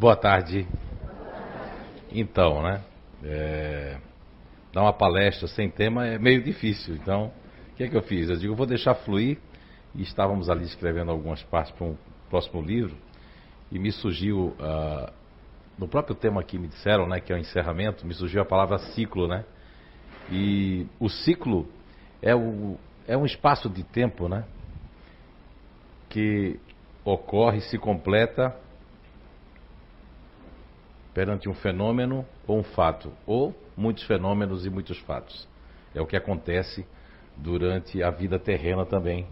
Boa tarde. Então, né? É, dar uma palestra sem tema é meio difícil. Então, o que é que eu fiz? Eu digo, vou deixar fluir. E estávamos ali escrevendo algumas partes para um próximo livro. E me surgiu, uh, no próprio tema que me disseram, né, que é o encerramento, me surgiu a palavra ciclo, né? E o ciclo é, o, é um espaço de tempo, né? Que ocorre, se completa perante um fenômeno ou um fato, ou muitos fenômenos e muitos fatos. É o que acontece durante a vida terrena também.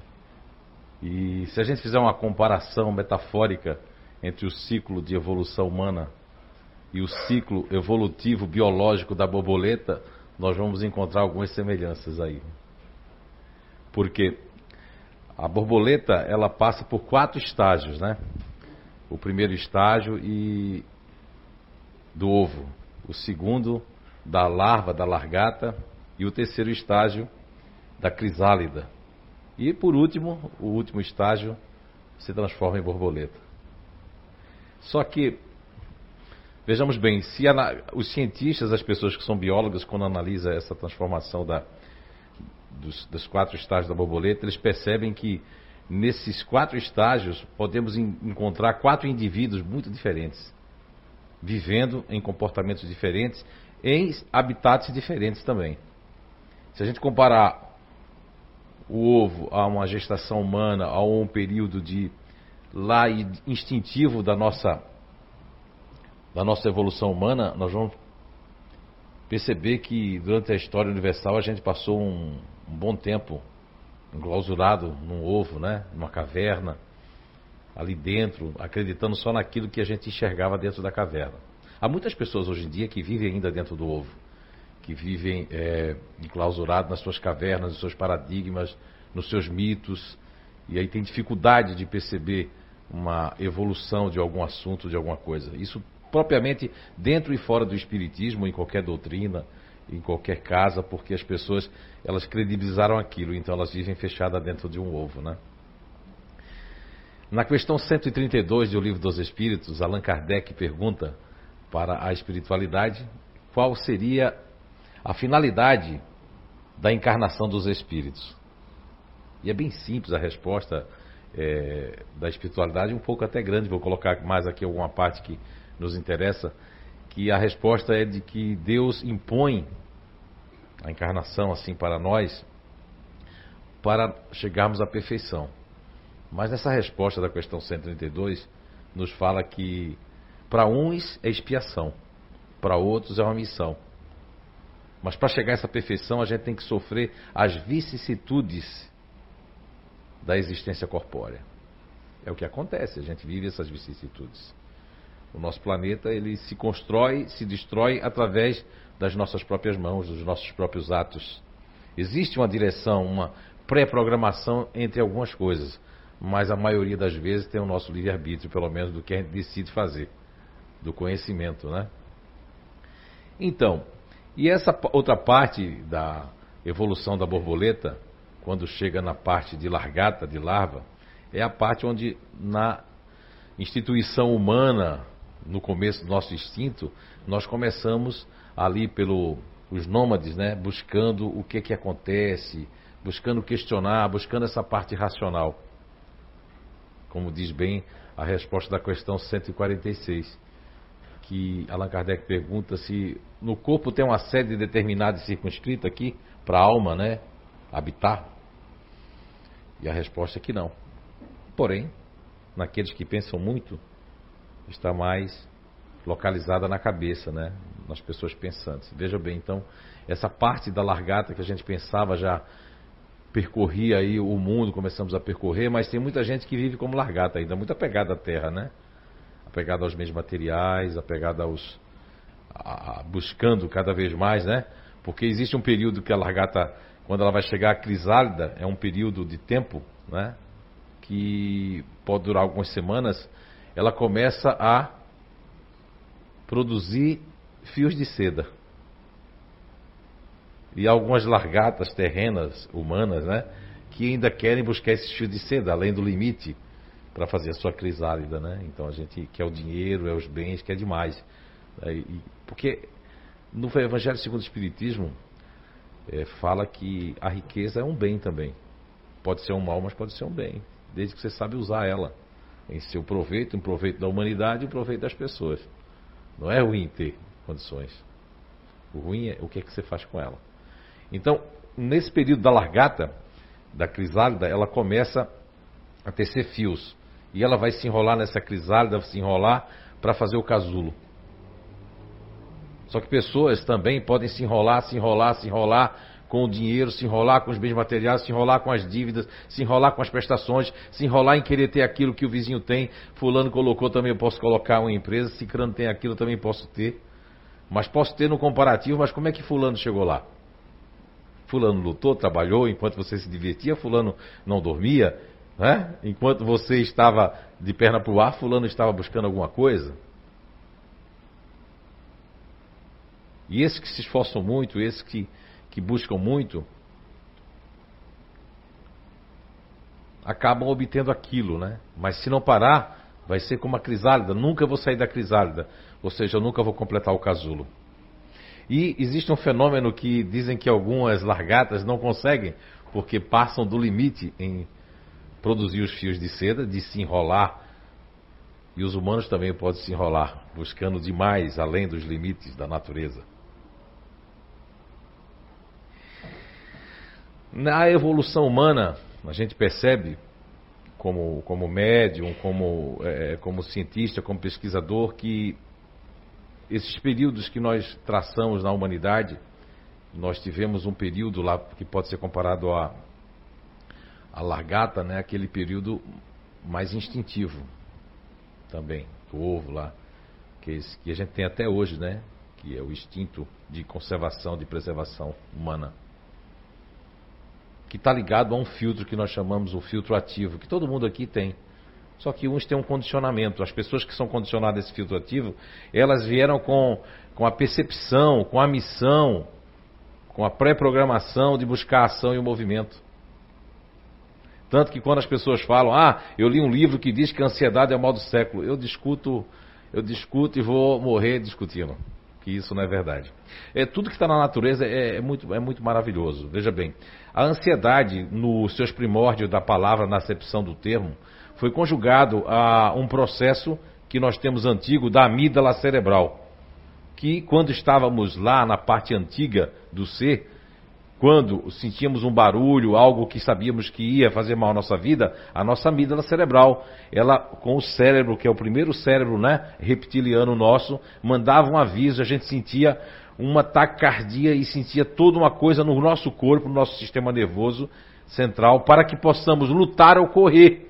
E se a gente fizer uma comparação metafórica entre o ciclo de evolução humana e o ciclo evolutivo biológico da borboleta, nós vamos encontrar algumas semelhanças aí. Porque a borboleta, ela passa por quatro estágios, né? O primeiro estágio e do ovo, o segundo da larva, da largata, e o terceiro estágio da crisálida. E por último, o último estágio se transforma em borboleta. Só que, vejamos bem, se os cientistas, as pessoas que são biólogas, quando analisam essa transformação da, dos, dos quatro estágios da borboleta, eles percebem que nesses quatro estágios podemos encontrar quatro indivíduos muito diferentes vivendo em comportamentos diferentes, em habitats diferentes também. Se a gente comparar o ovo a uma gestação humana, a um período de lá instintivo da nossa da nossa evolução humana, nós vamos perceber que durante a história universal a gente passou um, um bom tempo enclausurado num ovo, né, numa caverna, ali dentro, acreditando só naquilo que a gente enxergava dentro da caverna. Há muitas pessoas hoje em dia que vivem ainda dentro do ovo, que vivem é, enclausurados nas suas cavernas, nos seus paradigmas, nos seus mitos, e aí tem dificuldade de perceber uma evolução de algum assunto, de alguma coisa. Isso propriamente dentro e fora do espiritismo, em qualquer doutrina, em qualquer casa, porque as pessoas elas credibilizaram aquilo, então elas vivem fechadas dentro de um ovo, né? Na questão 132 do Livro dos Espíritos, Allan Kardec pergunta para a espiritualidade qual seria a finalidade da encarnação dos espíritos. E é bem simples a resposta é, da espiritualidade, um pouco até grande, vou colocar mais aqui alguma parte que nos interessa, que a resposta é de que Deus impõe a encarnação assim para nós para chegarmos à perfeição. Mas essa resposta da questão 132 nos fala que para uns é expiação, para outros é uma missão. Mas para chegar a essa perfeição, a gente tem que sofrer as vicissitudes da existência corpórea. É o que acontece, a gente vive essas vicissitudes. O nosso planeta, ele se constrói, se destrói através das nossas próprias mãos, dos nossos próprios atos. Existe uma direção, uma pré-programação entre algumas coisas mas a maioria das vezes tem o nosso livre-arbítrio, pelo menos do que a gente decide fazer, do conhecimento, né? Então, e essa outra parte da evolução da borboleta, quando chega na parte de largata, de larva, é a parte onde na instituição humana, no começo do nosso instinto, nós começamos ali pelo os nômades, né, buscando o que que acontece, buscando questionar, buscando essa parte racional como diz bem a resposta da questão 146, que Allan Kardec pergunta se no corpo tem uma sede determinada e circunscrita aqui para a alma, né, habitar. E a resposta é que não. Porém, naqueles que pensam muito, está mais localizada na cabeça, né? Nas pessoas pensantes. Veja bem, então, essa parte da largata que a gente pensava já percorri aí o mundo, começamos a percorrer, mas tem muita gente que vive como largata ainda, muito apegada à terra, né? Apegada aos meios materiais, apegada aos. A, a, buscando cada vez mais, né? Porque existe um período que a largata, quando ela vai chegar à crisálida, é um período de tempo, né? Que pode durar algumas semanas, ela começa a produzir fios de seda e algumas largatas terrenas humanas, né, que ainda querem buscar esse fio de seda além do limite para fazer a sua crisálida, né? Então a gente quer o dinheiro, é os bens, quer demais. É, porque no Evangelho segundo o Espiritismo é, fala que a riqueza é um bem também. Pode ser um mal, mas pode ser um bem, desde que você sabe usar ela em seu proveito, em proveito da humanidade e proveito das pessoas. Não é ruim ter condições. O ruim é o que é que você faz com ela. Então, nesse período da largata, da crisálida, ela começa a tecer fios. E ela vai se enrolar nessa crisálida, se enrolar para fazer o casulo. Só que pessoas também podem se enrolar, se enrolar, se enrolar com o dinheiro, se enrolar com os bens materiais, se enrolar com as dívidas, se enrolar com as prestações, se enrolar em querer ter aquilo que o vizinho tem. Fulano colocou, também eu posso colocar uma empresa. Se Crano tem aquilo, também posso ter. Mas posso ter no comparativo, mas como é que Fulano chegou lá? Fulano lutou, trabalhou enquanto você se divertia, Fulano não dormia, né? Enquanto você estava de perna para o ar, fulano estava buscando alguma coisa. E esses que se esforçam muito, esses que, que buscam muito, acabam obtendo aquilo, né? Mas se não parar, vai ser como a crisálida. Nunca vou sair da crisálida. Ou seja, eu nunca vou completar o casulo. E existe um fenômeno que dizem que algumas largatas não conseguem, porque passam do limite em produzir os fios de seda, de se enrolar. E os humanos também podem se enrolar, buscando demais além dos limites da natureza. Na evolução humana, a gente percebe, como, como médium, como, é, como cientista, como pesquisador, que esses períodos que nós traçamos na humanidade, nós tivemos um período lá que pode ser comparado a a largata, né, aquele período mais instintivo também, o ovo lá, que, que a gente tem até hoje, né, que é o instinto de conservação, de preservação humana, que está ligado a um filtro que nós chamamos o filtro ativo, que todo mundo aqui tem. Só que uns têm um condicionamento. As pessoas que são condicionadas a esse filtro ativo, elas vieram com, com a percepção, com a missão, com a pré-programação de buscar a ação e o movimento. Tanto que quando as pessoas falam, ah, eu li um livro que diz que a ansiedade é o mal do século, eu discuto, eu discuto e vou morrer discutindo. Que isso não é verdade. É, tudo que está na natureza é, é, muito, é muito maravilhoso. Veja bem, a ansiedade, nos seus primórdios da palavra, na acepção do termo, foi conjugado a um processo que nós temos antigo da amígdala cerebral. Que quando estávamos lá na parte antiga do ser, quando sentíamos um barulho, algo que sabíamos que ia fazer mal à nossa vida, a nossa amígdala cerebral, ela com o cérebro, que é o primeiro cérebro, né, reptiliano nosso, mandava um aviso, a gente sentia uma taquicardia e sentia toda uma coisa no nosso corpo, no nosso sistema nervoso central, para que possamos lutar ou correr.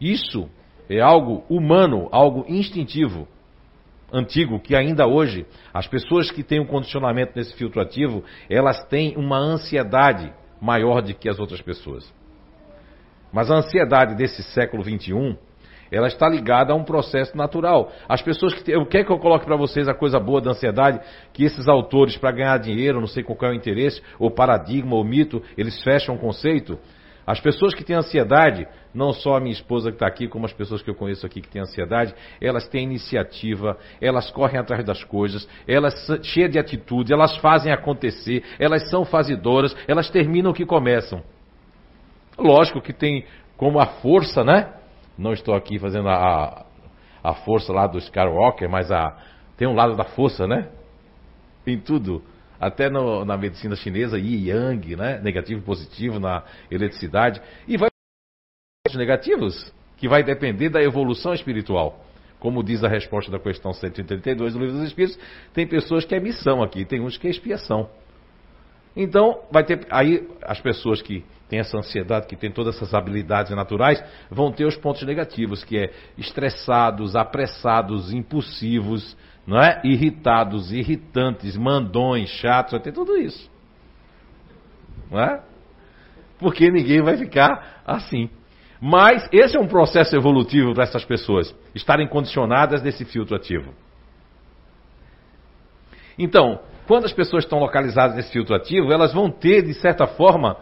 Isso é algo humano, algo instintivo antigo que ainda hoje as pessoas que têm um condicionamento nesse filtro ativo, elas têm uma ansiedade maior do que as outras pessoas. Mas a ansiedade desse século 21, ela está ligada a um processo natural. As pessoas que. Eu quero que eu coloque para vocês a coisa boa da ansiedade, que esses autores, para ganhar dinheiro, não sei qual é o interesse, ou paradigma, ou mito, eles fecham o conceito. As pessoas que têm ansiedade, não só a minha esposa que está aqui, como as pessoas que eu conheço aqui que têm ansiedade, elas têm iniciativa, elas correm atrás das coisas, elas são cheias de atitude, elas fazem acontecer, elas são fazedoras, elas terminam o que começam. Lógico que tem como a força, né? Não estou aqui fazendo a, a força lá do Skywalker, mas a, tem um lado da força, né? Em tudo até no, na medicina chinesa, Yi Yang, né? negativo e positivo na eletricidade, e vai negativos, que vai depender da evolução espiritual. Como diz a resposta da questão 132 do Livro dos Espíritos, tem pessoas que é missão aqui, tem uns que é expiação. Então, vai ter aí as pessoas que têm essa ansiedade, que têm todas essas habilidades naturais, vão ter os pontos negativos, que é estressados, apressados, impulsivos, não é? Irritados, irritantes, mandões, chatos, vai ter tudo isso. Não é? Porque ninguém vai ficar assim. Mas esse é um processo evolutivo para essas pessoas, estarem condicionadas desse filtro ativo. Então, quando as pessoas estão localizadas nesse filtro ativo, elas vão ter, de certa forma,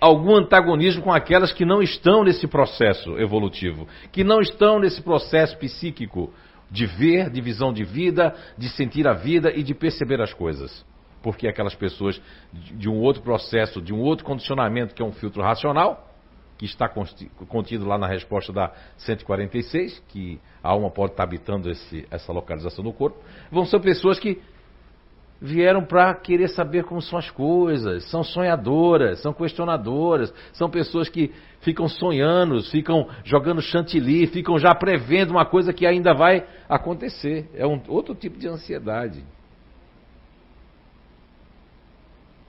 algum antagonismo com aquelas que não estão nesse processo evolutivo, que não estão nesse processo psíquico de ver, de visão de vida, de sentir a vida e de perceber as coisas. Porque aquelas pessoas de um outro processo, de um outro condicionamento que é um filtro racional, que está contido lá na resposta da 146, que a alma pode estar habitando esse, essa localização do corpo, vão ser pessoas que vieram para querer saber como são as coisas, são sonhadoras, são questionadoras, são pessoas que ficam sonhando, ficam jogando chantilly, ficam já prevendo uma coisa que ainda vai acontecer. É um outro tipo de ansiedade.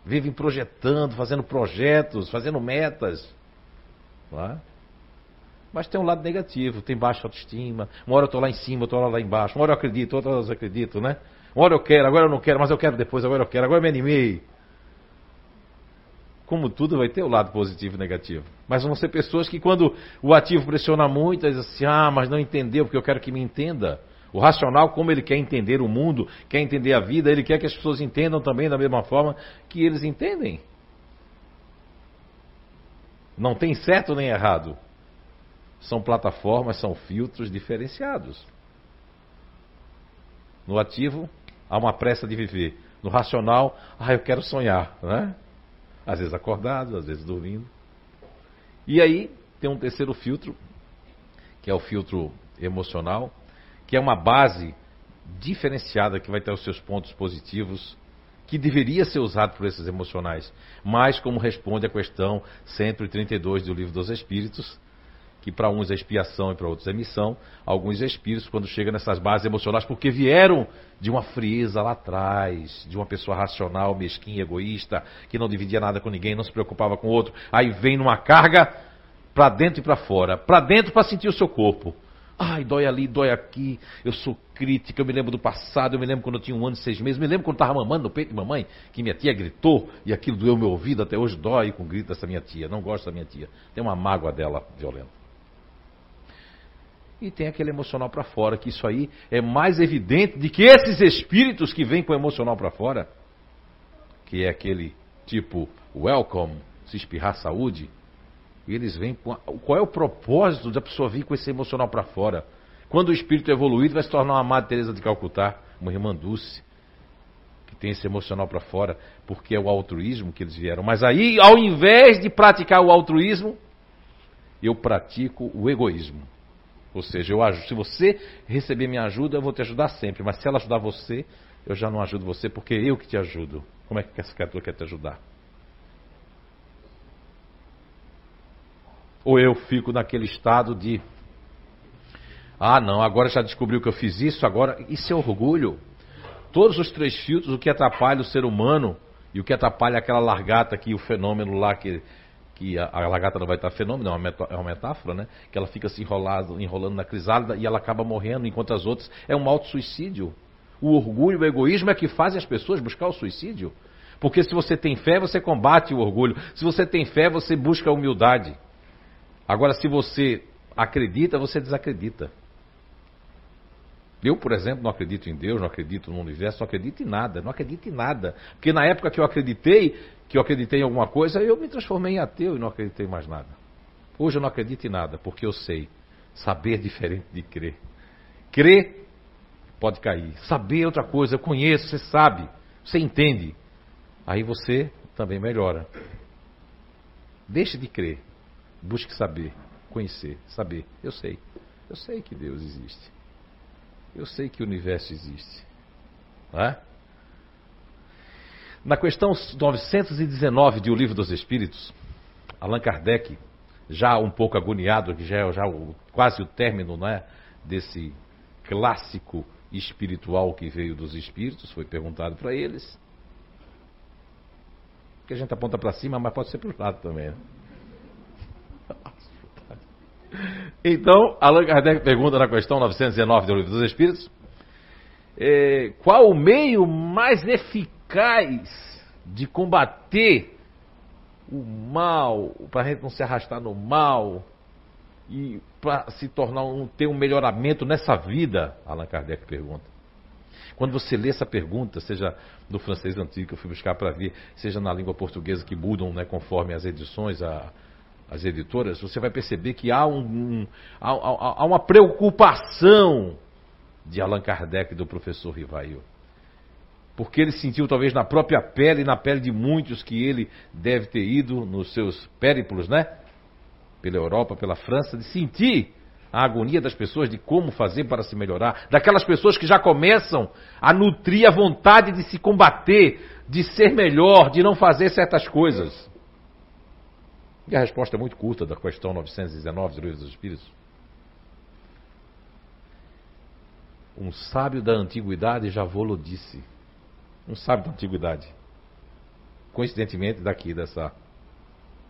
Vivem projetando, fazendo projetos, fazendo metas. É? Mas tem um lado negativo, tem baixa autoestima. Uma hora eu estou lá em cima, outra hora lá embaixo. Uma hora eu acredito, outra hora eu acredito, né? Uma hora eu quero, agora eu não quero, mas eu quero depois, agora eu quero, agora eu me animei. Como tudo vai ter o lado positivo e negativo. Mas vão ser pessoas que quando o ativo pressiona muito, dizem assim, ah, mas não entendeu porque eu quero que me entenda. O racional, como ele quer entender o mundo, quer entender a vida, ele quer que as pessoas entendam também da mesma forma que eles entendem. Não tem certo nem errado. São plataformas, são filtros diferenciados. No ativo, há uma pressa de viver. No racional, ah, eu quero sonhar, né? Às vezes acordado, às vezes dormindo. E aí tem um terceiro filtro, que é o filtro emocional, que é uma base diferenciada que vai ter os seus pontos positivos, que deveria ser usado por esses emocionais. Mas como responde a questão 132 do Livro dos Espíritos, que para uns é expiação e para outros é missão, alguns espíritos, quando chegam nessas bases emocionais, porque vieram de uma frieza lá atrás, de uma pessoa racional, mesquinha, egoísta, que não dividia nada com ninguém, não se preocupava com o outro, aí vem numa carga para dentro e para fora, para dentro para sentir o seu corpo. Ai, dói ali, dói aqui, eu sou crítica, eu me lembro do passado, eu me lembro quando eu tinha um ano e seis meses, me lembro quando estava mamando no peito de mamãe, que minha tia gritou e aquilo doeu meu ouvido, até hoje dói com o grito dessa minha tia, não gosto da minha tia, tem uma mágoa dela violenta e tem aquele emocional para fora, que isso aí é mais evidente de que esses espíritos que vêm com o emocional para fora, que é aquele tipo welcome, se espirrar saúde, eles vêm com a, qual é o propósito da pessoa vir com esse emocional para fora? Quando o espírito é evoluído vai se tornar uma Madre Teresa de Calcutá, uma irmã Dulce, que tem esse emocional para fora, porque é o altruísmo que eles vieram. Mas aí, ao invés de praticar o altruísmo, eu pratico o egoísmo. Ou seja, eu ajudo. se você receber minha ajuda, eu vou te ajudar sempre. Mas se ela ajudar você, eu já não ajudo você porque eu que te ajudo. Como é que essa criatura quer te ajudar? Ou eu fico naquele estado de ah, não, agora já descobriu que eu fiz isso, agora isso é orgulho. Todos os três filtros, o que atrapalha o ser humano e o que atrapalha aquela largata aqui, o fenômeno lá que que a, a lagarta não vai estar fenômeno, é uma, é uma metáfora, né? Que ela fica se enrolado, enrolando na crisálida e ela acaba morrendo, enquanto as outras é um auto-suicídio. O orgulho, o egoísmo é que fazem as pessoas buscar o suicídio. Porque se você tem fé, você combate o orgulho. Se você tem fé, você busca a humildade. Agora, se você acredita, você desacredita. Eu, por exemplo, não acredito em Deus, não acredito no universo, não acredito em nada, não acredito em nada. Porque na época que eu acreditei, que eu acreditei em alguma coisa, eu me transformei em ateu e não acreditei mais nada. Hoje eu não acredito em nada, porque eu sei. Saber é diferente de crer. Crer pode cair. Saber é outra coisa, eu conheço, você sabe, você entende. Aí você também melhora. Deixe de crer. Busque saber, conhecer, saber. Eu sei. Eu sei que Deus existe. Eu sei que o universo existe. Não é? Na questão 919 de O Livro dos Espíritos, Allan Kardec, já um pouco agoniado, que já é já o, quase o término né, desse clássico espiritual que veio dos espíritos, foi perguntado para eles. Que a gente aponta para cima, mas pode ser para o lado também. Né? Então, Allan Kardec pergunta na questão 919 do Livro dos Espíritos: é, qual o meio mais eficaz de combater o mal, para a gente não se arrastar no mal e para se tornar um, ter um melhoramento nessa vida? Allan Kardec pergunta. Quando você lê essa pergunta, seja no francês antigo que eu fui buscar para ver, seja na língua portuguesa que mudam né, conforme as edições, a, as editoras, você vai perceber que há, um, um há, há, há, uma preocupação de Allan Kardec e do professor Rivail. Porque ele sentiu talvez na própria pele e na pele de muitos que ele deve ter ido nos seus périplos, né? Pela Europa, pela França, de sentir a agonia das pessoas de como fazer para se melhorar, daquelas pessoas que já começam a nutrir a vontade de se combater, de ser melhor, de não fazer certas coisas. E a resposta é muito curta da questão 919 do Livro dos Espíritos. Um sábio da antiguidade já vou-lo disse. Um sábio da antiguidade. Coincidentemente daqui, dessa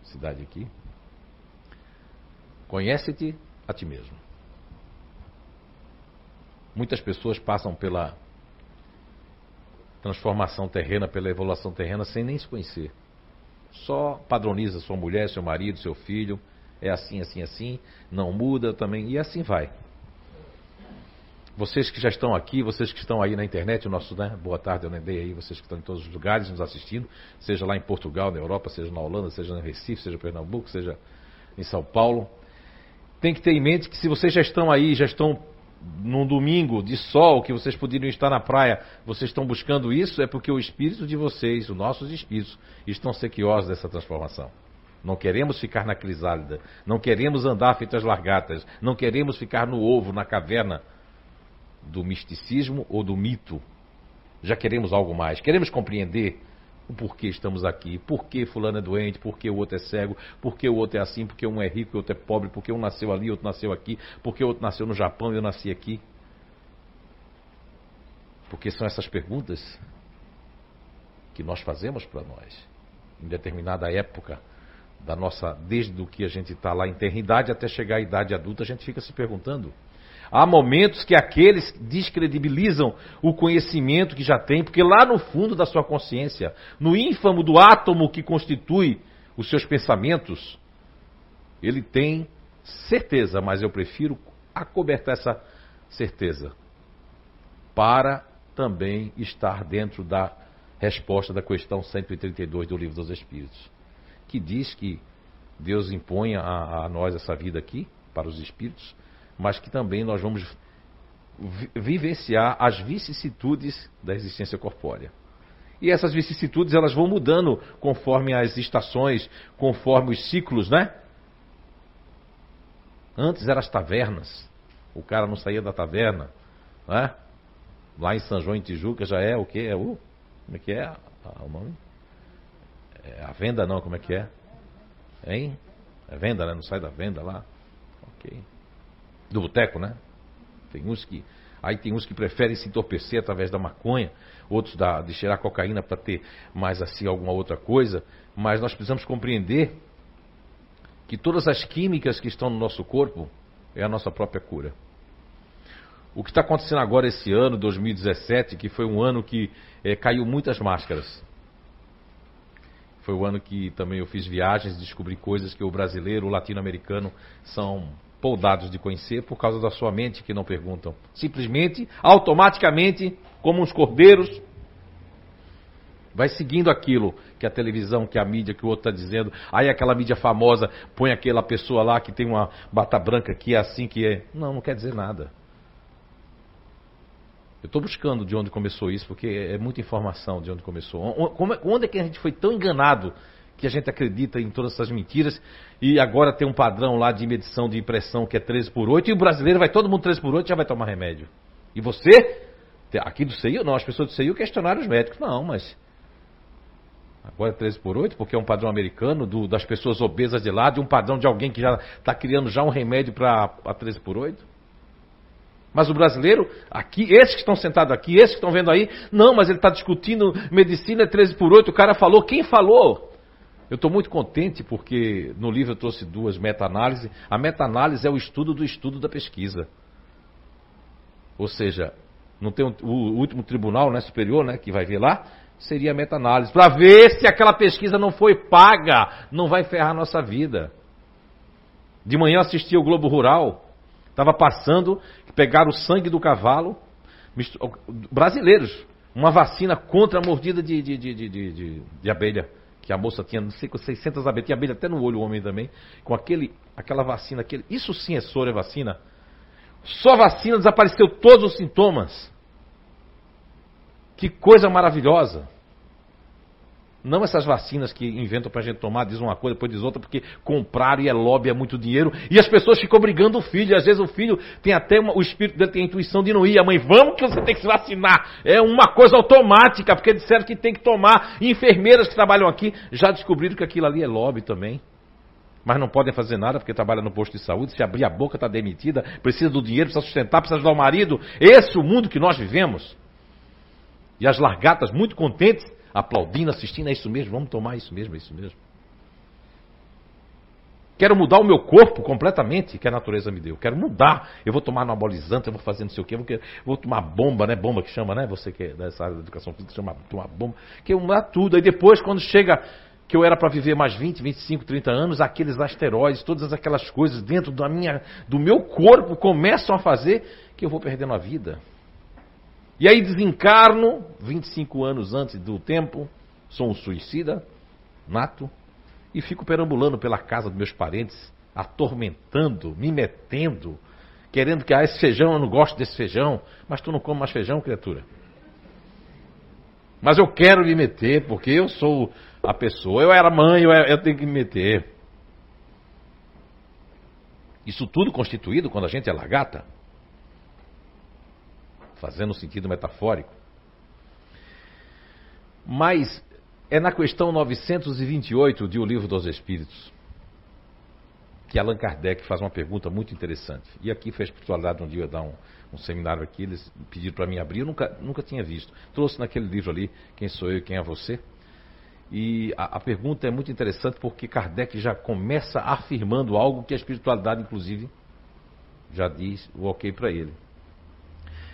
cidade aqui. Conhece-te a ti mesmo. Muitas pessoas passam pela transformação terrena, pela evolução terrena, sem nem se conhecer. Só padroniza sua mulher, seu marido, seu filho. É assim, assim, assim. Não muda também. E assim vai. Vocês que já estão aqui, vocês que estão aí na internet, o nosso, né? Boa tarde, eu lembrei aí, vocês que estão em todos os lugares nos assistindo, seja lá em Portugal, na Europa, seja na Holanda, seja no Recife, seja em Pernambuco, seja em São Paulo tem que ter em mente que se vocês já estão aí, já estão num domingo de sol, que vocês poderiam estar na praia, vocês estão buscando isso, é porque o espírito de vocês, os nossos espíritos, estão sequiosos dessa transformação. Não queremos ficar na crisálida, não queremos andar feitas largatas, não queremos ficar no ovo, na caverna do misticismo ou do mito. Já queremos algo mais, queremos compreender o porquê estamos aqui, por que fulano é doente, por que o outro é cego, por que o outro é assim, porque um é rico e o outro é pobre, porque um nasceu ali, outro nasceu aqui, o outro nasceu no Japão e eu nasci aqui. Porque são essas perguntas que nós fazemos para nós, em determinada época da nossa, desde o que a gente está lá em eternidade até chegar à idade adulta, a gente fica se perguntando. Há momentos que aqueles descredibilizam o conhecimento que já tem, porque lá no fundo da sua consciência, no ínfamo do átomo que constitui os seus pensamentos, ele tem certeza, mas eu prefiro acobertar essa certeza para também estar dentro da resposta da questão 132 do Livro dos Espíritos, que diz que Deus impõe a, a nós essa vida aqui, para os espíritos, mas que também nós vamos vivenciar as vicissitudes da existência corpórea. E essas vicissitudes elas vão mudando conforme as estações, conforme os ciclos, né? Antes eram as tavernas. O cara não saía da taverna, né? Lá em São João em Tijuca já é o que? É o como é que é o nome? É a venda não, como é que é? Hein? É venda, né? Não sai da venda lá. Ok do boteco, né? Tem uns que. Aí tem uns que preferem se entorpecer através da maconha, outros da, de cheirar cocaína para ter mais assim alguma outra coisa. Mas nós precisamos compreender que todas as químicas que estão no nosso corpo é a nossa própria cura. O que está acontecendo agora esse ano, 2017, que foi um ano que é, caiu muitas máscaras. Foi o ano que também eu fiz viagens, descobri coisas que o brasileiro, o latino-americano são poldados de conhecer por causa da sua mente que não perguntam. Simplesmente, automaticamente, como uns cordeiros, vai seguindo aquilo que a televisão, que a mídia, que o outro está dizendo. Aí aquela mídia famosa põe aquela pessoa lá que tem uma bata branca que é assim que é. Não, não quer dizer nada. Eu estou buscando de onde começou isso, porque é muita informação de onde começou. É, onde é que a gente foi tão enganado que a gente acredita em todas essas mentiras e agora tem um padrão lá de medição de impressão que é 13 por 8 e o brasileiro vai todo mundo 13 por 8 já vai tomar remédio. E você, aqui do CEIU, não, as pessoas do CEIU questionaram os médicos, não, mas agora é 13 por 8 porque é um padrão americano do, das pessoas obesas de lá, de um padrão de alguém que já está criando já um remédio para 13 por 8. Mas o brasileiro, aqui, esses que estão sentados aqui, esses que estão vendo aí, não, mas ele está discutindo medicina é 13 por 8, o cara falou, quem falou? Eu estou muito contente porque no livro eu trouxe duas meta-análises. A meta-análise é o estudo do estudo da pesquisa. Ou seja, não tem o, o último tribunal né, superior né, que vai ver lá, seria a meta-análise. Para ver se aquela pesquisa não foi paga, não vai ferrar a nossa vida. De manhã assisti o Globo Rural, estava passando, pegaram o sangue do cavalo, brasileiros, uma vacina contra a mordida de, de, de, de abelha. Que a moça tinha, não sei, 600 abelhas, tinha abelha até no olho, o homem também. Com aquele, aquela vacina, aquele, isso sim é soro, é vacina. Só vacina desapareceu todos os sintomas. Que coisa maravilhosa. Não essas vacinas que inventam pra gente tomar, diz uma coisa, depois diz outra, porque compraram e é lobby, é muito dinheiro. E as pessoas ficam brigando o filho. Às vezes o filho tem até uma, o espírito dele tem a intuição de não ir. A mãe, vamos que você tem que se vacinar. É uma coisa automática, porque disseram que tem que tomar. E enfermeiras que trabalham aqui já descobriram que aquilo ali é lobby também. Mas não podem fazer nada porque trabalha no posto de saúde. Se abrir a boca, está demitida. Precisa do dinheiro, precisa sustentar, precisa ajudar o marido. Esse é o mundo que nós vivemos. E as largatas muito contentes aplaudindo, assistindo, é isso mesmo, vamos tomar isso mesmo, é isso mesmo. Quero mudar o meu corpo completamente, que a natureza me deu. Quero mudar. Eu vou tomar anabolizante, eu vou fazer não sei o quê, vou, vou tomar bomba, né? Bomba que chama, né? Você que é dessa área da educação física, chama tomar bomba. Que eu mudar tudo. Aí depois, quando chega que eu era para viver mais 20, 25, 30 anos, aqueles asteroides, todas aquelas coisas dentro da minha, do meu corpo começam a fazer que eu vou perdendo a vida. E aí desencarno, 25 anos antes do tempo, sou um suicida, nato, e fico perambulando pela casa dos meus parentes, atormentando, me metendo, querendo que, ah, esse feijão, eu não gosto desse feijão, mas tu não come mais feijão, criatura. Mas eu quero me meter, porque eu sou a pessoa, eu era mãe, eu, eu tenho que me meter. Isso tudo constituído quando a gente é lagarta fazendo um sentido metafórico. Mas é na questão 928 de O Livro dos Espíritos que Allan Kardec faz uma pergunta muito interessante. E aqui foi a espiritualidade um dia dar um, um seminário aqui, eles pediram para mim abrir, eu nunca, nunca tinha visto. Trouxe naquele livro ali, Quem Sou Eu e Quem é Você? E a, a, pergunta é muito interessante porque Kardec já começa afirmando algo que a espiritualidade, inclusive, já diz o ok para ele.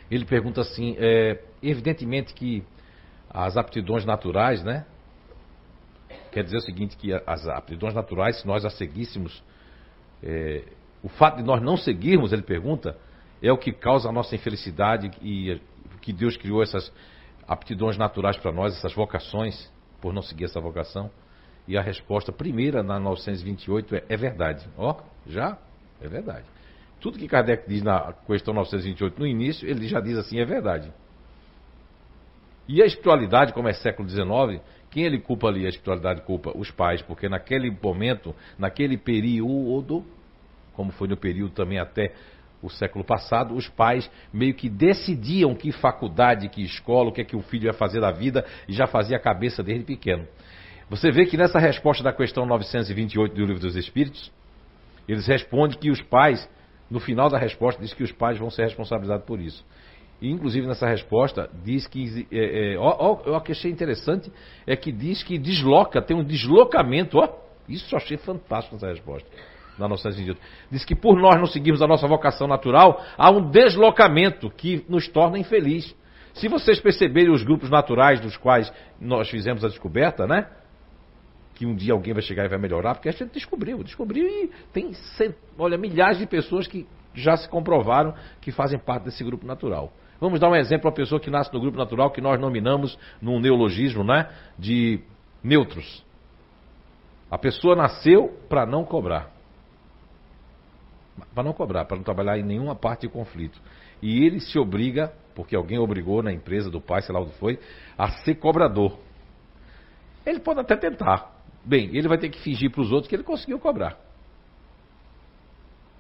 Ele pergunta assim: é, evidentemente que as aptidões naturais, né? Quer dizer o seguinte: que as aptidões naturais, se nós as seguíssemos, é, o fato de nós não seguirmos, ele pergunta, é o que causa a nossa infelicidade e que Deus criou essas aptidões naturais para nós, essas vocações, por não seguir essa vocação. E a resposta primeira na 928 é, é verdade. Ó, já? É verdade. Tudo que Kardec diz na questão 928 no início, ele já diz assim, é verdade. E a espiritualidade, como é século XIX, quem ele culpa ali? A espiritualidade culpa os pais, porque naquele momento, naquele período, como foi no período também até o século passado, os pais meio que decidiam que faculdade, que escola, o que é que o filho ia fazer da vida e já fazia a cabeça desde pequeno. Você vê que nessa resposta da questão 928 do Livro dos Espíritos, eles respondem que os pais no final da resposta diz que os pais vão ser responsabilizados por isso. E, inclusive nessa resposta diz que é, é, que achei interessante é que diz que desloca, tem um deslocamento, ó, isso eu achei fantástico nessa resposta. Na nossa Diz que por nós não seguirmos a nossa vocação natural, há um deslocamento que nos torna infeliz. Se vocês perceberem os grupos naturais dos quais nós fizemos a descoberta, né? Que um dia alguém vai chegar e vai melhorar, porque a gente descobriu, descobriu e tem, olha, milhares de pessoas que já se comprovaram que fazem parte desse grupo natural. Vamos dar um exemplo a pessoa que nasce no grupo natural que nós nominamos num neologismo, né, de neutros. A pessoa nasceu para não cobrar. Para não cobrar, para não trabalhar em nenhuma parte de conflito. E ele se obriga, porque alguém obrigou na empresa do pai, sei lá o que foi, a ser cobrador. Ele pode até tentar, Bem, ele vai ter que fingir para os outros que ele conseguiu cobrar.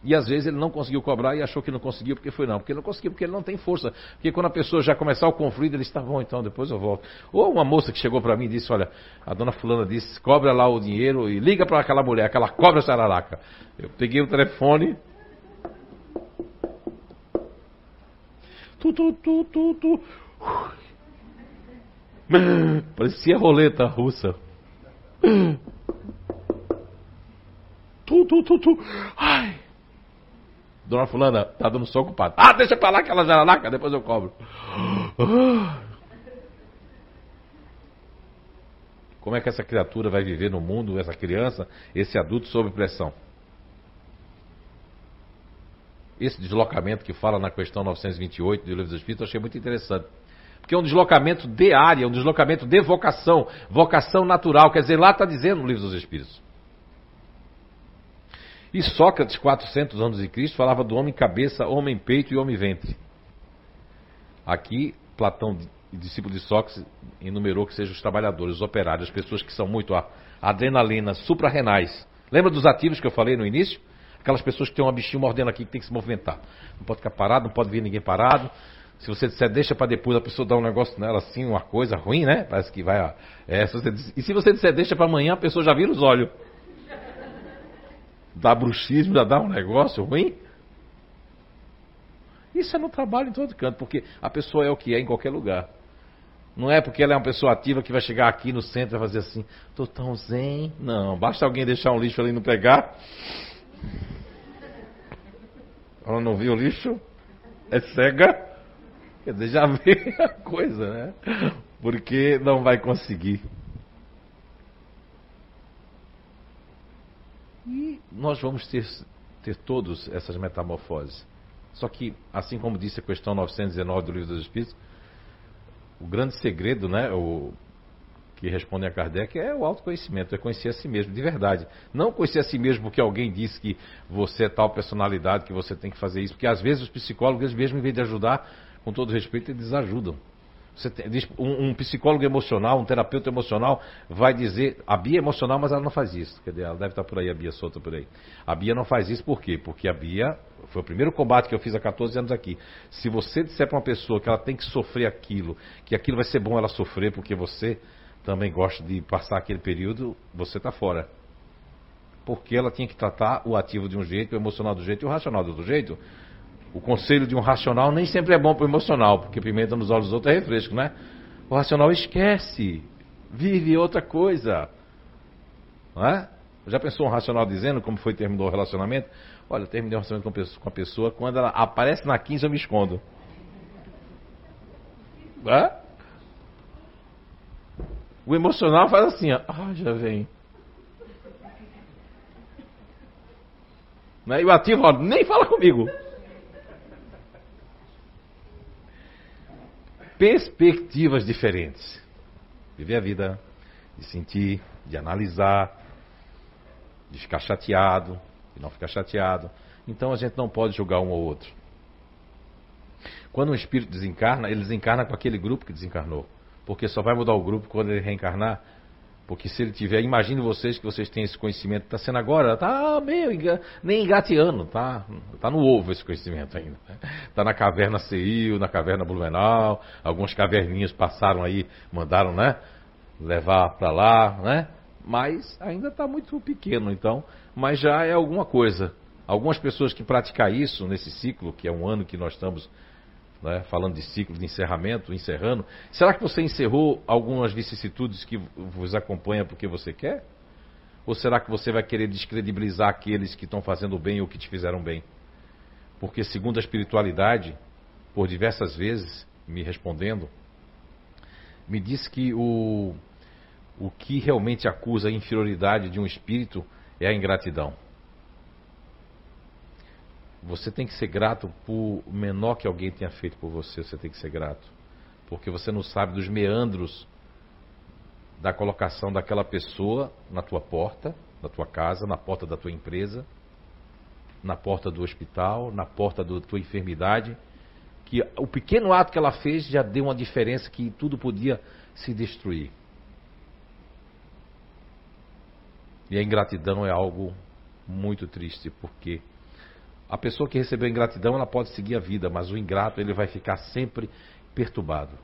E às vezes ele não conseguiu cobrar e achou que não conseguiu porque foi não. Porque não conseguiu, porque ele não tem força. Porque quando a pessoa já começar o conflito, ele está bom, então depois eu volto. Ou uma moça que chegou para mim e disse: Olha, a dona Fulana disse: cobra lá o dinheiro e liga para aquela mulher, aquela cobra sararaca. Eu peguei o telefone. Tu, tu, tu, tu, tu. Parecia roleta russa. Tu, tu, tu, tu. Ai. Dona Fulana, tá dando soco ocupado. Ah, deixa pra lá aquela jararaca, depois eu cobro. Como é que essa criatura vai viver no mundo, essa criança, esse adulto sob pressão? esse deslocamento que fala na questão 928 do Livro dos Espíritos, eu achei muito interessante. Porque é um deslocamento de área, um deslocamento de vocação, vocação natural. Quer dizer, lá está dizendo no Livro dos Espíritos. E Sócrates, 400 anos de Cristo, falava do homem cabeça, homem peito e homem ventre. Aqui, Platão, discípulo de Sócrates, enumerou que sejam os trabalhadores, os operários, as pessoas que são muito adrenalina, suprarrenais. Lembra dos ativos que eu falei no início? Aquelas pessoas que têm uma bichinha mordendo aqui que tem que se movimentar. Não pode ficar parado, não pode ver ninguém parado. Se você disser, deixa para depois, a pessoa dá um negócio nela assim, uma coisa ruim, né? Parece que vai. É, se diz, e se você disser, deixa para amanhã, a pessoa já vira os olhos. Dá bruxismo, já dá um negócio ruim. Isso é no trabalho em todo canto, porque a pessoa é o que é em qualquer lugar. Não é porque ela é uma pessoa ativa que vai chegar aqui no centro e vai fazer assim, tô tão zen. Não, basta alguém deixar um lixo ali não pegar. Ela não viu o lixo? É cega? Quer dizer, já vê a coisa, né? Porque não vai conseguir. E nós vamos ter, ter todos essas metamorfoses. Só que, assim como disse a questão 919 do Livro dos Espíritos, o grande segredo, né, o que responde a Kardec, é o autoconhecimento, é conhecer a si mesmo, de verdade. Não conhecer a si mesmo porque alguém disse que você é tal personalidade, que você tem que fazer isso, porque às vezes os psicólogos, mesmo, em vez de ajudar, com todo respeito, eles ajudam. Tem, um, um, psicólogo emocional, um terapeuta emocional vai dizer, a Bia é emocional, mas ela não faz isso. Dizer, ela deve estar por aí, a Bia solta por aí. A Bia não faz isso por quê? Porque a Bia, foi o primeiro combate que eu fiz há 14 anos aqui. Se você disser para uma pessoa que ela tem que sofrer aquilo, que aquilo vai ser bom ela sofrer porque você também gosta de passar aquele período, você está fora. Porque ela tinha que tratar o ativo de um jeito, o emocional do jeito e o racional do outro jeito o conselho de um racional nem sempre é bom para o emocional, porque pimenta nos olhos dos outros é refresco, né? O racional esquece, vive outra coisa. Não é? Já pensou um racional dizendo como foi terminou o relacionamento? Olha, eu terminei o relacionamento com a pessoa, quando ela aparece na 15 eu me escondo. É? O emocional faz assim, ó. Ah, já vem. Né? E o ativo, ó, nem fala comigo. Perspectivas diferentes. Viver a vida, de sentir, de analisar, de ficar chateado, de não ficar chateado. Então a gente não pode julgar um ou outro. Quando um espírito desencarna, ele desencarna com aquele grupo que desencarnou. Porque só vai mudar o grupo quando ele reencarnar porque se ele tiver, imagine vocês que vocês têm esse conhecimento, está sendo agora, está meio nem engateando, está tá no ovo esse conhecimento ainda. Está né? na caverna Ceil, na caverna Blumenau, algumas caverninhas passaram aí, mandaram, né? Levar para lá, né? Mas ainda está muito pequeno, então, mas já é alguma coisa. Algumas pessoas que praticam isso nesse ciclo, que é um ano que nós estamos né, falando de ciclo de encerramento, encerrando, será que você encerrou algumas vicissitudes que vos acompanham porque você quer? Ou será que você vai querer descredibilizar aqueles que estão fazendo bem ou que te fizeram bem? Porque, segundo a espiritualidade, por diversas vezes me respondendo, me disse que o, o que realmente acusa a inferioridade de um espírito é a ingratidão. Você tem que ser grato por menor que alguém tenha feito por você, você tem que ser grato. Porque você não sabe dos meandros da colocação daquela pessoa na tua porta, na tua casa, na porta da tua empresa, na porta do hospital, na porta da tua enfermidade, que o pequeno ato que ela fez já deu uma diferença que tudo podia se destruir. E a ingratidão é algo muito triste, porque a pessoa que recebeu ingratidão, ela pode seguir a vida, mas o ingrato, ele vai ficar sempre perturbado.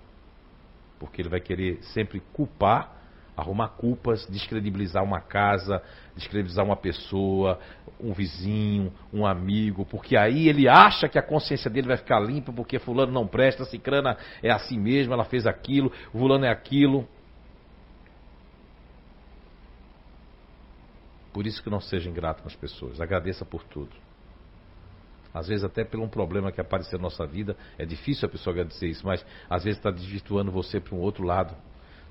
Porque ele vai querer sempre culpar, arrumar culpas, descredibilizar uma casa, descredibilizar uma pessoa, um vizinho, um amigo, porque aí ele acha que a consciência dele vai ficar limpa porque fulano não presta, cicrana é assim mesmo, ela fez aquilo, fulano é aquilo. Por isso que não seja ingrato com as pessoas, agradeça por tudo às vezes até por um problema que apareceu na nossa vida, é difícil a pessoa agradecer isso, mas às vezes está desvirtuando você para um outro lado.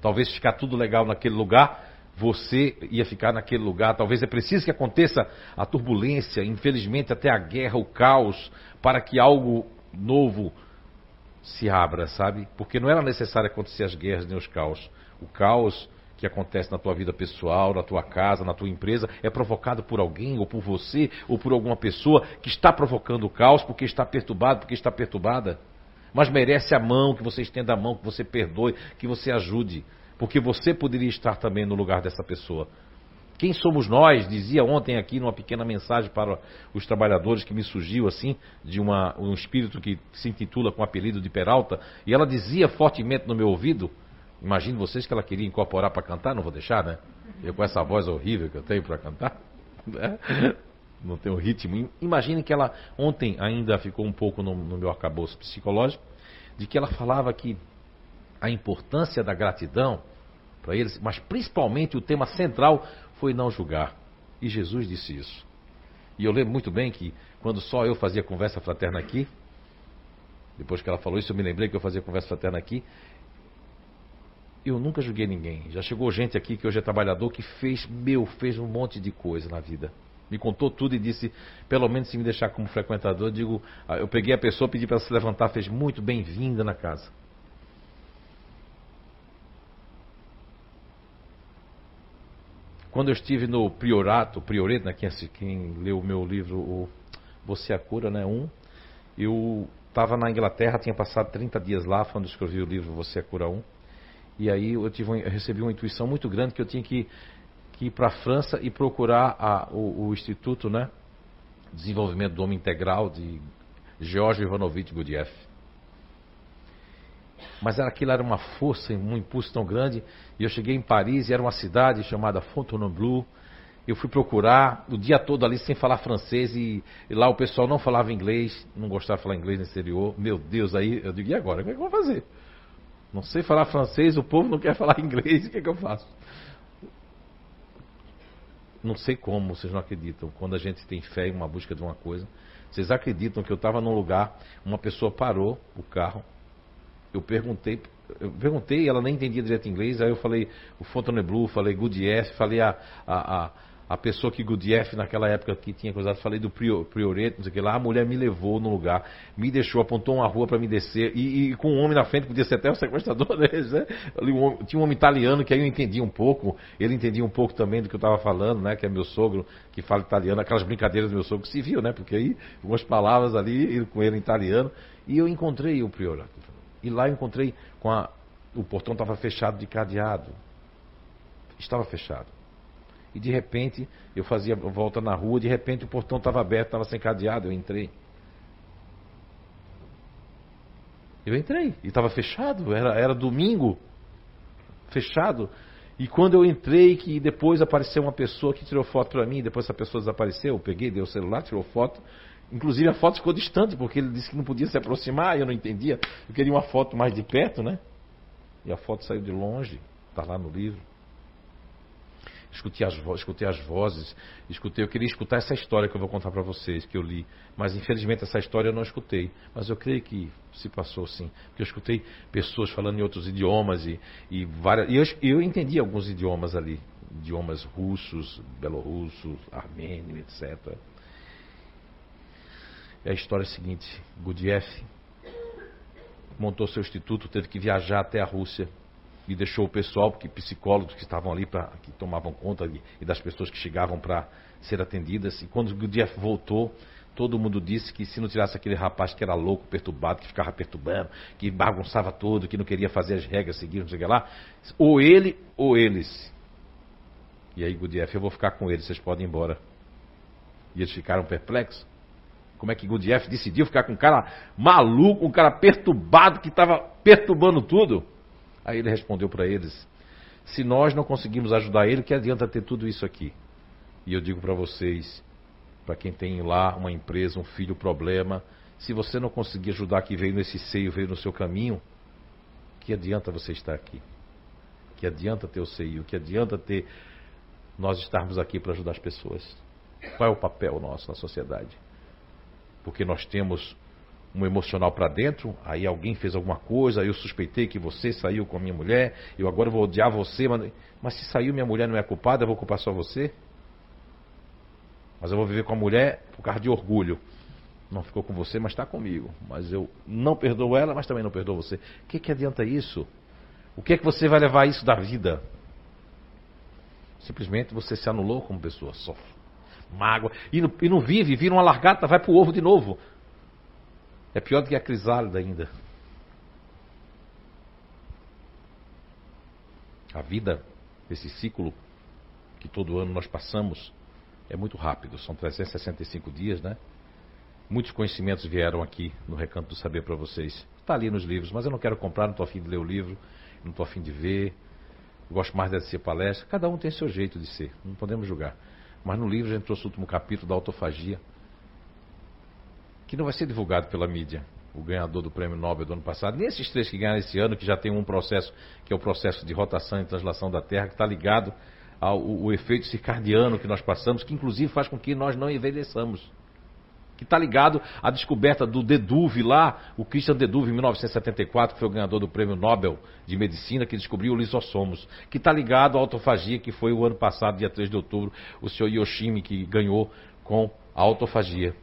Talvez ficar tudo legal naquele lugar, você ia ficar naquele lugar. Talvez é preciso que aconteça a turbulência, infelizmente até a guerra, o caos, para que algo novo se abra, sabe? Porque não era necessário acontecer as guerras nem os caos. O caos que acontece na tua vida pessoal, na tua casa, na tua empresa, é provocado por alguém, ou por você, ou por alguma pessoa que está provocando o caos porque está perturbado, porque está perturbada. Mas merece a mão, que você estenda a mão, que você perdoe, que você ajude. Porque você poderia estar também no lugar dessa pessoa. Quem somos nós? Dizia ontem aqui numa pequena mensagem para os trabalhadores que me surgiu assim, de uma, um espírito que se intitula com o apelido de Peralta, e ela dizia fortemente no meu ouvido, imagine vocês que ela queria incorporar para cantar, não vou deixar, né? Eu com essa voz horrível que eu tenho para cantar, né? não tenho ritmo. Imagine que ela ontem ainda ficou um pouco no, no meu arcabouço psicológico, de que ela falava que a importância da gratidão para eles, mas principalmente o tema central foi não julgar. E Jesus disse isso. E eu lembro muito bem que quando só eu fazia conversa fraterna aqui, depois que ela falou isso, eu me lembrei que eu fazia conversa fraterna aqui. Eu nunca julguei ninguém. Já chegou gente aqui que hoje é trabalhador que fez, meu, fez um monte de coisa na vida. Me contou tudo e disse, pelo menos se me deixar como frequentador, eu digo, ah, eu peguei a pessoa, pedi para ela se levantar, fez muito bem-vinda na casa. Quando eu estive no Priorato, Prioreto, né, quem, quem leu o meu livro, o Você é a Cura, né, um, eu estava na Inglaterra, tinha passado 30 dias lá, quando escrevi o livro Você é a Cura 1, e aí eu, tive, eu recebi uma intuição muito grande que eu tinha que, que ir para a França e procurar a, o, o, Instituto né, de Desenvolvimento do Homem Integral de George Ivanovich Gurdjieff. Mas aquilo era uma força, um impulso tão grande. E eu cheguei em Paris e era uma cidade chamada Fontainebleau. Eu fui procurar o dia todo ali sem falar francês e, e, lá o pessoal não falava inglês, não gostava de falar inglês no exterior. Meu Deus, aí eu digo, e agora? O é que eu vou fazer? Não sei falar francês, o povo não quer falar inglês, o que, é que eu faço? Não sei como, vocês não acreditam. Quando a gente tem fé em uma busca de uma coisa, vocês acreditam que eu estava num lugar, uma pessoa parou o carro, eu perguntei, eu perguntei, ela nem entendia direito inglês, aí eu falei o Fontainebleau, falei Gurdjieff, falei a, a, a, a pessoa que Gurdjieff naquela época que tinha coisado, falei do prior, Prioreto, não sei o que lá, a mulher me levou no lugar, me deixou, apontou uma rua para me descer, e, e, com um homem na frente, podia ser até o sequestrador deles, né? Um, tinha um homem italiano que aí eu entendi um pouco, ele entendia um pouco também do que eu estava falando, né? Que é meu sogro, que fala italiano, aquelas brincadeiras do meu sogro, se viu, né? Porque aí, algumas palavras ali, com ele em italiano, e eu encontrei o Priorato. E lá eu encontrei com a. O portão estava fechado de cadeado. Estava fechado. E de repente, eu fazia volta na rua, de repente o portão estava aberto, estava sem cadeado, eu entrei. Eu entrei, e estava fechado, era, era domingo, fechado. E quando eu entrei, que depois apareceu uma pessoa que tirou foto para mim, depois essa pessoa desapareceu, eu peguei, dei o celular, tirou foto, Inclusive a foto ficou distante, porque ele disse que não podia se aproximar, eu não entendia. Eu queria uma foto mais de perto, né? E a foto saiu de longe, está lá no livro. Escutei as, escutei as vozes, escutei, eu queria escutar essa história que eu vou contar para vocês, que eu li. Mas infelizmente essa história eu não escutei. Mas eu creio que se passou sim. Porque eu escutei pessoas falando em outros idiomas e, e várias. E eu, eu entendi alguns idiomas ali. Idiomas russos, belorussos, armênio, etc. E a história é a seguinte: Gurdjieff montou seu instituto, teve que viajar até a Rússia e deixou o pessoal, porque psicólogos que estavam ali, pra, que tomavam conta e das pessoas que chegavam para ser atendidas. E quando Gurdjieff voltou, todo mundo disse que se não tirasse aquele rapaz que era louco, perturbado, que ficava perturbando, que bagunçava tudo, que não queria fazer as regras, seguir, não sei o que lá, ou ele ou eles. E aí Gurdjieff, eu vou ficar com eles, vocês podem ir embora. E eles ficaram perplexos. Como é que Gurdjieff decidiu ficar com um cara maluco, um cara perturbado que estava perturbando tudo? Aí ele respondeu para eles: se nós não conseguimos ajudar ele, que adianta ter tudo isso aqui? E eu digo para vocês, para quem tem lá uma empresa, um filho, problema, se você não conseguir ajudar que veio nesse seio, veio no seu caminho, que adianta você estar aqui? Que adianta ter o seio? Que adianta ter nós estarmos aqui para ajudar as pessoas? Qual é o papel nosso na sociedade? porque nós temos um emocional para dentro, aí alguém fez alguma coisa, eu suspeitei que você saiu com a minha mulher, eu agora vou odiar você, mas, mas se saiu minha mulher não é culpada, eu vou culpar só você? Mas eu vou viver com a mulher por causa de orgulho. Não ficou com você, mas está comigo. Mas eu não perdoo ela, mas também não perdoo você. O que, que adianta isso? O que é que você vai levar isso da vida? Simplesmente você se anulou como pessoa, sofre, mágoa, e não, e não vive, vira uma largata, vai para o ovo de novo. É pior do que a crisálida ainda. A vida, esse ciclo que todo ano nós passamos, é muito rápido. São 365 dias, né? Muitos conhecimentos vieram aqui no Recanto do Saber para vocês. Está ali nos livros, mas eu não quero comprar, não estou afim de ler o livro, não estou afim de ver. Gosto mais de ser palestra. Cada um tem seu jeito de ser, não podemos julgar. Mas no livro a gente trouxe o último capítulo da autofagia que não vai ser divulgado pela mídia, o ganhador do prêmio Nobel do ano passado, nem esses três que ganharam esse ano, que já tem um processo, que é o processo de rotação e translação da Terra, que está ligado ao efeito circadiano que nós passamos, que inclusive faz com que nós não envelheçamos. Que está ligado à descoberta do Deduve lá, o Christian Deduve, em 1974, que foi o ganhador do Prêmio Nobel de Medicina, que descobriu o lisossomos, que está ligado à autofagia, que foi o ano passado, dia 3 de outubro, o senhor Yoshimi, que ganhou com a autofagia.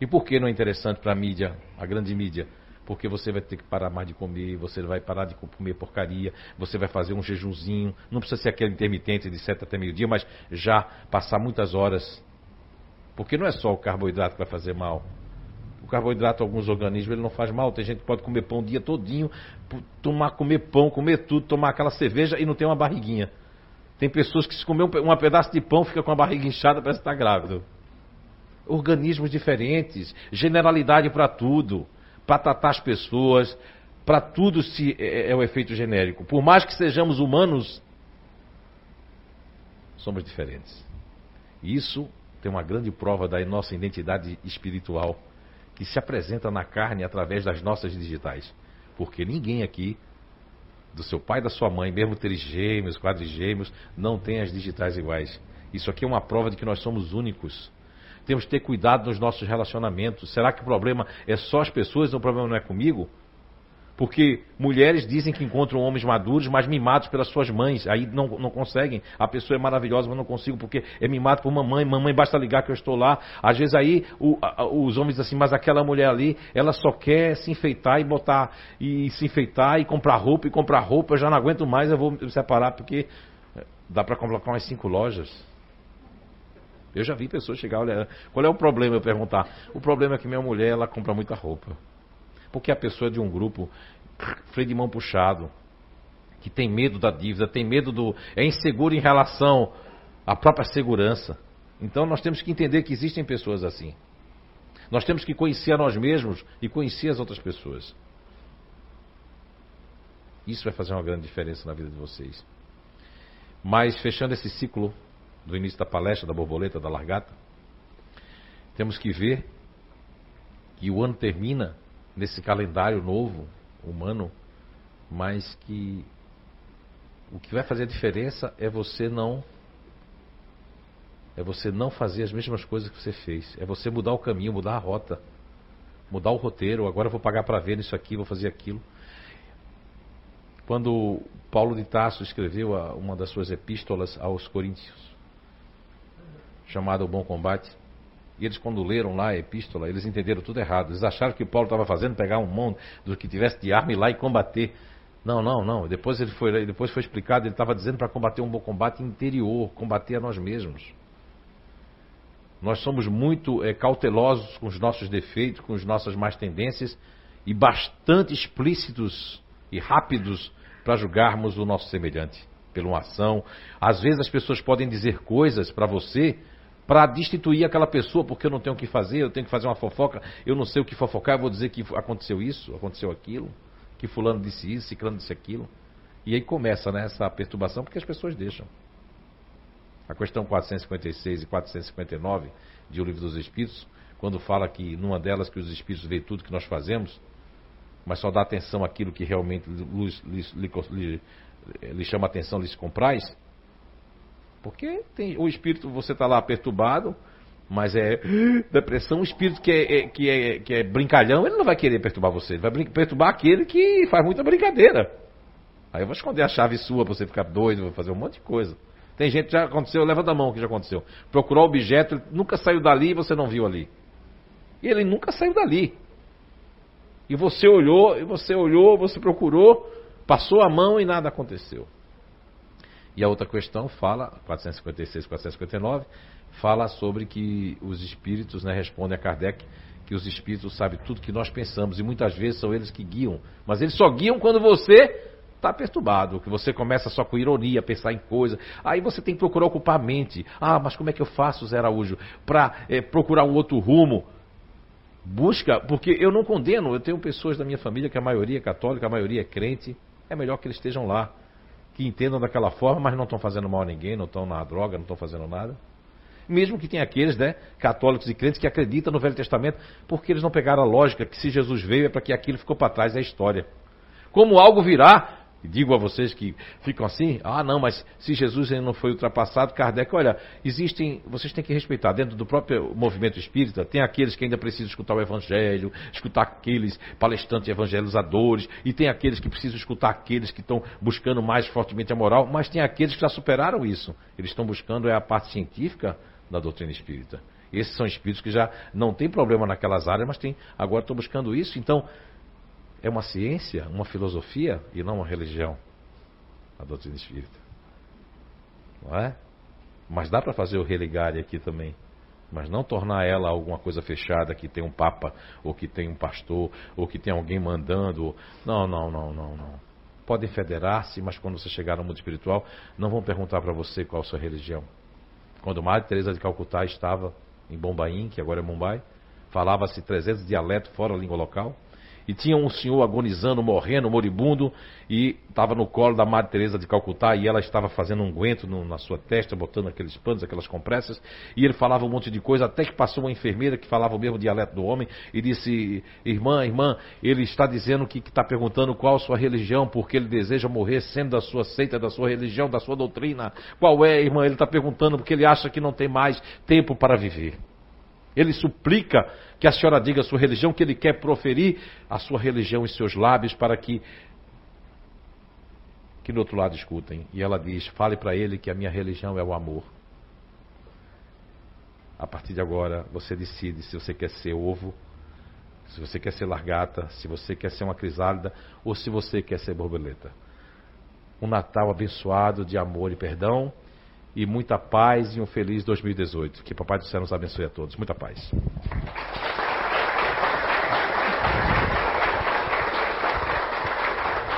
E por que não é interessante para a mídia, a grande mídia? Porque você vai ter que parar mais de comer, você vai parar de comer porcaria, você vai fazer um jejumzinho, não precisa ser aquele intermitente de 7 até meio-dia, mas já passar muitas horas. Porque não é só o carboidrato que vai fazer mal. O carboidrato, alguns organismos, ele não faz mal. Tem gente que pode comer pão o dia todinho, tomar, comer pão, comer tudo, tomar aquela cerveja e não tem uma barriguinha. Tem pessoas que se comer um, um pedaço de pão fica com a barriga inchada, parece que está grávido organismos diferentes, generalidade para tudo, para tratar as pessoas, para tudo se é, é, é o efeito genérico. Por mais que sejamos humanos, somos diferentes. Isso tem uma grande prova da nossa identidade espiritual que se apresenta na carne através das nossas digitais. Porque ninguém aqui, do seu pai e da sua mãe, mesmo trigêmeos, quadrigêmeos, não tem as digitais iguais. Isso aqui é uma prova de que nós somos únicos. Temos que ter cuidado nos nossos relacionamentos. Será que o problema é só as pessoas o problema não é comigo? Porque mulheres dizem que encontram homens maduros, mas mimados pelas suas mães. Aí não, não conseguem. A pessoa é maravilhosa, mas não consigo porque é mimado por mamãe. Mamãe, basta ligar que eu estou lá. Às vezes aí o, a, os homens dizem assim, mas aquela mulher ali, ela só quer se enfeitar e botar, e se enfeitar e comprar roupa e comprar roupa. Eu já não aguento mais, eu vou me separar porque dá para colocar umas cinco lojas. Eu já vi pessoas chegar, olha, qual é o problema? Eu perguntar. O problema é que minha mulher, ela compra muita roupa. Porque a pessoa é de um grupo, freio de mão puxado, que tem medo da dívida, tem medo do. é inseguro em relação à própria segurança. Então nós temos que entender que existem pessoas assim. Nós temos que conhecer a nós mesmos e conhecer as outras pessoas. Isso vai fazer uma grande diferença na vida de vocês. Mas fechando esse ciclo do início da palestra, da borboleta, da largata, temos que ver que o ano termina nesse calendário novo, humano, mas que o que vai fazer a diferença é você não é você não fazer as mesmas coisas que você fez, é você mudar o caminho, mudar a rota, mudar o roteiro, agora eu vou pagar para ver isso aqui, vou fazer aquilo. Quando Paulo de Tarso escreveu uma das suas epístolas aos Coríntios, chamada O Bom Combate. E eles, quando leram lá a epístola, eles entenderam tudo errado. Eles acharam que Paulo estava fazendo pegar um mão do que tivesse de arma e lá e combater. Não, não, não. Depois ele foi, depois foi explicado, ele estava dizendo para combater um bom combate interior, combater a nós mesmos. Nós somos muito é, cautelosos com os nossos defeitos, com as nossas más tendências e bastante explícitos e rápidos para julgarmos o nosso semelhante pela uma ação. Às vezes as pessoas podem dizer coisas para você para destituir aquela pessoa, porque eu não tenho o que fazer, eu tenho que fazer uma fofoca, eu não sei o que fofocar, eu vou dizer que aconteceu isso, aconteceu aquilo, que fulano disse isso, ciclano disse aquilo. E aí começa né, essa perturbação, porque as pessoas deixam. A questão 456 e 459 de O Livro dos Espíritos, quando fala que numa delas que os Espíritos veem tudo que nós fazemos, mas só dá atenção àquilo que realmente lhe, lhe, lhe chama atenção, lhes comprais, porque tem, o espírito, você está lá perturbado, Mas é depressão, um espírito que é, é, que, é, que é brincalhão, ele não vai querer perturbar você. Ele vai perturbar aquele que faz muita brincadeira. Aí eu vou esconder a chave sua pra você ficar doido, vou fazer um monte de coisa. Tem gente que já aconteceu, leva da mão que já aconteceu. Procurou o objeto, nunca saiu dali e você não viu ali. E ele nunca saiu dali. E você olhou, e você olhou, você procurou, passou a mão e nada aconteceu. E a outra questão fala, 456, 459, fala sobre que os espíritos, né, respondem a Kardec, que os espíritos sabem tudo que nós pensamos e muitas vezes são eles que guiam. Mas eles só guiam quando você está perturbado, que você começa só com ironia, pensar em coisa. Aí você tem que procurar ocupar a mente. Ah, mas como é que eu faço, Zé Araújo, para é, procurar um outro rumo? Busca, porque eu não condeno, eu tenho pessoas da minha família que a maioria é católica, a maioria é crente, é melhor que eles estejam lá, que entendam daquela forma, mas não estão fazendo mal a ninguém, não estão na droga, não estão fazendo nada. Mesmo que tenha aqueles, né, católicos e crentes que acreditam no Velho Testamento, porque eles não pegaram a lógica que se Jesus veio é para que aquilo ficou para trás da história. Como algo virá, e digo a vocês que ficam assim, ah não, mas se Jesus ainda não foi ultrapassado, Kardec, olha, existem, vocês têm que respeitar, dentro do próprio movimento espírita, tem aqueles que ainda precisam escutar o evangelho, escutar aqueles palestrantes evangelizadores, e tem aqueles que precisam escutar aqueles que estão buscando mais fortemente a moral, mas tem aqueles que já superaram isso. Eles estão buscando é a parte científica da doutrina espírita. Esses são espíritos que já não têm problema naquelas áreas, mas tem, agora estão buscando isso. Então, é uma ciência, uma filosofia e não uma religião. A doutrina espírita. Não é? Mas dá para fazer o religare aqui também. Mas não tornar ela alguma coisa fechada que tem um papa, ou que tem um pastor, ou que tem alguém mandando. Não, não, não, não, não. Podem federar-se, mas quando você chegar no mundo espiritual, não vão perguntar para você qual a sua religião. Quando Madre Teresa de Calcutá estava em Bombaim, que agora é Mumbai, falava-se 300 dialetos fora a língua local e tinha um senhor agonizando, morrendo, moribundo, e estava no colo da Madre Teresa de Calcutá e ela estava fazendo um guento no, na sua testa, botando aqueles panos, aquelas compressas, e ele falava um monte de coisa, até que passou uma enfermeira que falava o mesmo dialeto do homem e disse: Irmã, irmã, ele está dizendo que está perguntando qual sua religião, porque ele deseja morrer sendo da sua seita, da sua religião, da sua doutrina. Qual é, irmã? Ele está perguntando porque ele acha que não tem mais tempo para viver. Ele suplica que a senhora diga a sua religião, que ele quer proferir a sua religião em seus lábios para que que do outro lado escutem. E ela diz: fale para ele que a minha religião é o amor. A partir de agora, você decide se você quer ser ovo, se você quer ser largata, se você quer ser uma crisálida ou se você quer ser borboleta. Um Natal abençoado de amor e perdão e muita paz e um feliz 2018. Que Papai do Céu nos abençoe a todos. Muita paz.